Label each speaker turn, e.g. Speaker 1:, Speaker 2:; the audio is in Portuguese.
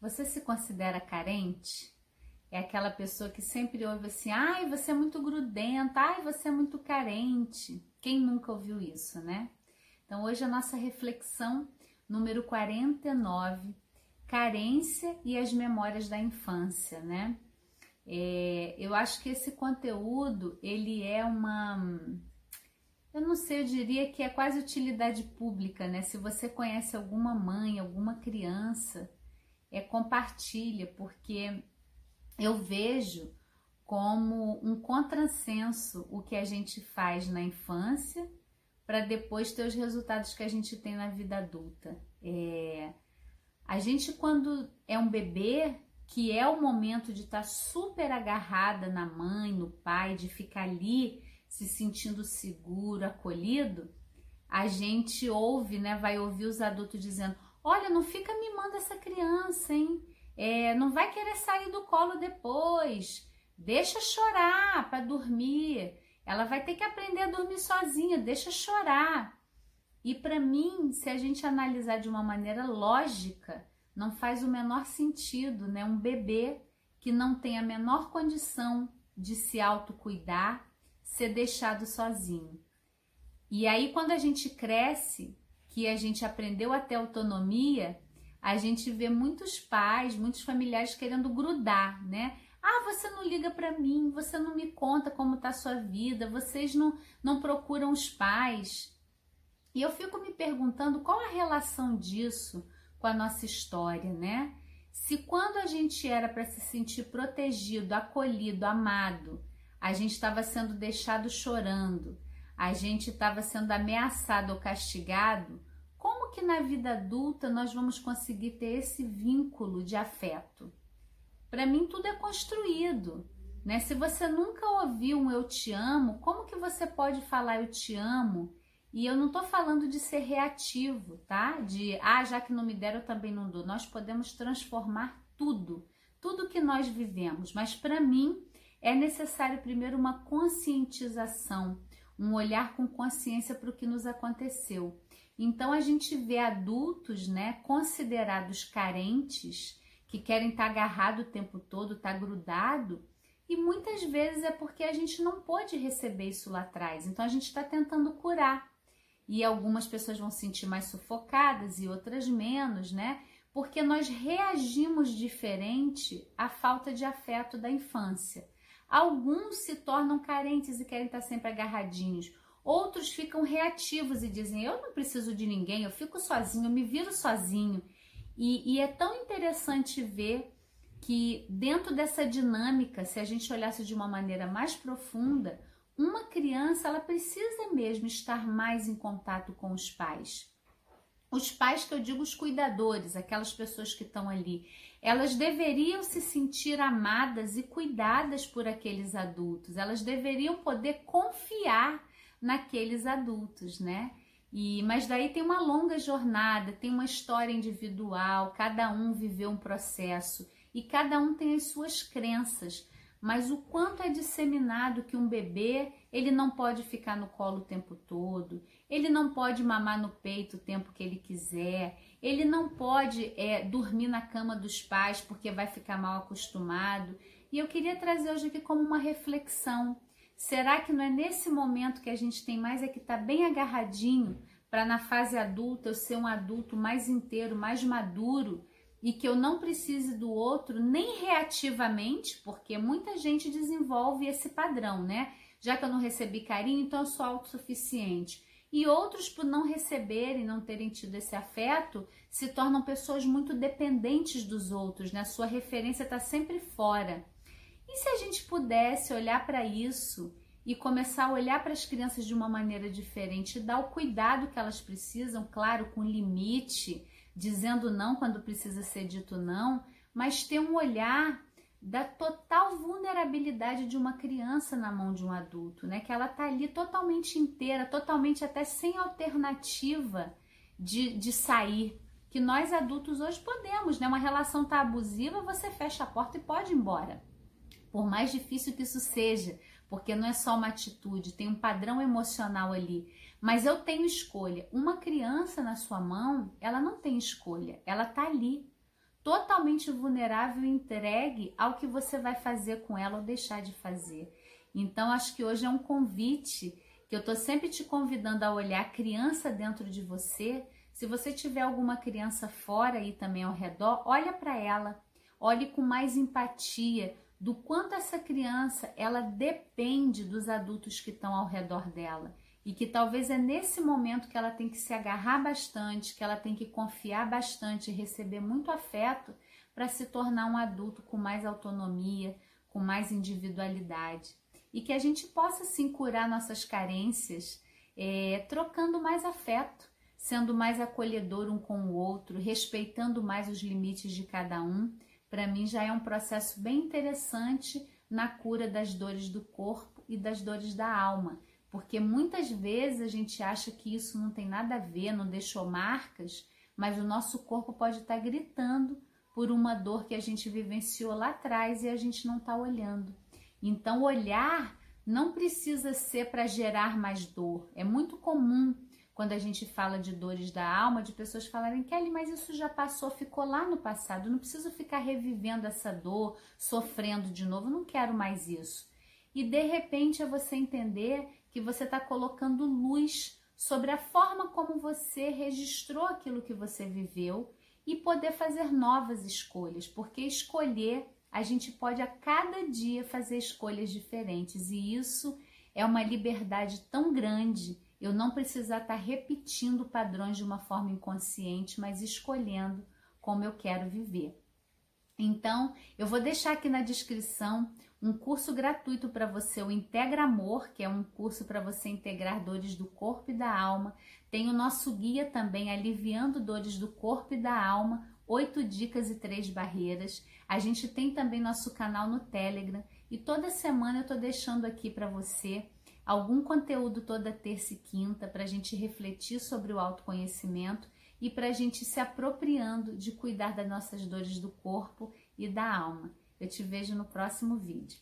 Speaker 1: Você se considera carente? É aquela pessoa que sempre ouve assim: ai, você é muito grudenta, ai, você é muito carente. Quem nunca ouviu isso, né? Então, hoje a nossa reflexão número 49, carência e as memórias da infância, né? É, eu acho que esse conteúdo ele é uma, eu não sei, eu diria que é quase utilidade pública, né? Se você conhece alguma mãe, alguma criança, é compartilha, porque eu vejo como um contrassenso o que a gente faz na infância para depois ter os resultados que a gente tem na vida adulta. É, a gente, quando é um bebê, que é o momento de estar tá super agarrada na mãe, no pai, de ficar ali se sentindo seguro, acolhido, a gente ouve, né? Vai ouvir os adultos dizendo: Olha, não fica mimando essa criança, hein? É, não vai querer sair do colo depois. Deixa chorar para dormir. Ela vai ter que aprender a dormir sozinha, deixa chorar. E para mim, se a gente analisar de uma maneira lógica, não faz o menor sentido, né? Um bebê que não tem a menor condição de se autocuidar ser deixado sozinho. E aí, quando a gente cresce, que a gente aprendeu a ter autonomia, a gente vê muitos pais, muitos familiares querendo grudar, né? Ah, você não liga para mim, você não me conta como tá a sua vida, vocês não, não procuram os pais. E eu fico me perguntando qual a relação disso com a nossa história, né? Se quando a gente era para se sentir protegido, acolhido, amado, a gente estava sendo deixado chorando, a gente estava sendo ameaçado ou castigado, que na vida adulta nós vamos conseguir ter esse vínculo de afeto? Para mim tudo é construído, né? Se você nunca ouviu um eu te amo, como que você pode falar eu te amo? E eu não estou falando de ser reativo, tá? De ah, já que não me deram, eu também não dou. Nós podemos transformar tudo, tudo que nós vivemos. Mas para mim é necessário primeiro uma conscientização, um olhar com consciência para o que nos aconteceu. Então a gente vê adultos, né, considerados carentes que querem estar tá agarrado o tempo todo, estar tá grudado, e muitas vezes é porque a gente não pôde receber isso lá atrás, então a gente está tentando curar. E algumas pessoas vão se sentir mais sufocadas e outras menos, né? Porque nós reagimos diferente à falta de afeto da infância. Alguns se tornam carentes e querem estar tá sempre agarradinhos. Outros ficam reativos e dizem: Eu não preciso de ninguém, eu fico sozinho, eu me viro sozinho. E, e é tão interessante ver que dentro dessa dinâmica, se a gente olhasse de uma maneira mais profunda, uma criança ela precisa mesmo estar mais em contato com os pais. Os pais que eu digo os cuidadores, aquelas pessoas que estão ali, elas deveriam se sentir amadas e cuidadas por aqueles adultos. Elas deveriam poder confiar naqueles adultos, né? E, mas daí tem uma longa jornada, tem uma história individual, cada um viveu um processo e cada um tem as suas crenças. Mas o quanto é disseminado que um bebê ele não pode ficar no colo o tempo todo, ele não pode mamar no peito o tempo que ele quiser, ele não pode é, dormir na cama dos pais porque vai ficar mal acostumado. E eu queria trazer hoje aqui como uma reflexão Será que não é nesse momento que a gente tem mais é que tá bem agarradinho para na fase adulta eu ser um adulto mais inteiro, mais maduro e que eu não precise do outro nem reativamente, porque muita gente desenvolve esse padrão, né? Já que eu não recebi carinho, então eu sou autossuficiente. E outros, por não receberem, não terem tido esse afeto, se tornam pessoas muito dependentes dos outros, né? A sua referência está sempre fora. E se a gente pudesse olhar para isso e começar a olhar para as crianças de uma maneira diferente, dar o cuidado que elas precisam, claro, com limite, dizendo não quando precisa ser dito não, mas ter um olhar da total vulnerabilidade de uma criança na mão de um adulto, né? Que ela tá ali totalmente inteira, totalmente até sem alternativa de, de sair. Que nós adultos hoje podemos, né? Uma relação tá abusiva, você fecha a porta e pode ir embora por mais difícil que isso seja, porque não é só uma atitude, tem um padrão emocional ali. Mas eu tenho escolha. Uma criança na sua mão, ela não tem escolha, ela tá ali. totalmente vulnerável e entregue ao que você vai fazer com ela ou deixar de fazer. Então, acho que hoje é um convite que eu tô sempre te convidando a olhar a criança dentro de você. Se você tiver alguma criança fora aí também ao redor, olha para ela, olhe com mais empatia do quanto essa criança ela depende dos adultos que estão ao redor dela e que talvez é nesse momento que ela tem que se agarrar bastante, que ela tem que confiar bastante e receber muito afeto para se tornar um adulto com mais autonomia, com mais individualidade. E que a gente possa sim curar nossas carências, é, trocando mais afeto, sendo mais acolhedor um com o outro, respeitando mais os limites de cada um. Para mim já é um processo bem interessante na cura das dores do corpo e das dores da alma porque muitas vezes a gente acha que isso não tem nada a ver, não deixou marcas, mas o nosso corpo pode estar gritando por uma dor que a gente vivenciou lá atrás e a gente não está olhando. Então, olhar não precisa ser para gerar mais dor. É muito comum quando a gente fala de dores da alma, de pessoas falarem, Kelly, mas isso já passou, ficou lá no passado, não preciso ficar revivendo essa dor, sofrendo de novo, não quero mais isso. E de repente é você entender que você está colocando luz sobre a forma como você registrou aquilo que você viveu e poder fazer novas escolhas, porque escolher a gente pode a cada dia fazer escolhas diferentes e isso é uma liberdade tão grande. Eu não precisar estar tá repetindo padrões de uma forma inconsciente, mas escolhendo como eu quero viver. Então, eu vou deixar aqui na descrição um curso gratuito para você, o Integra Amor, que é um curso para você integrar dores do corpo e da alma. Tem o nosso guia também, Aliviando Dores do Corpo e da Alma, oito dicas e três barreiras. A gente tem também nosso canal no Telegram e toda semana eu estou deixando aqui para você algum conteúdo toda terça e quinta para a gente refletir sobre o autoconhecimento e para a gente se apropriando de cuidar das nossas dores do corpo e da alma. Eu te vejo no próximo vídeo.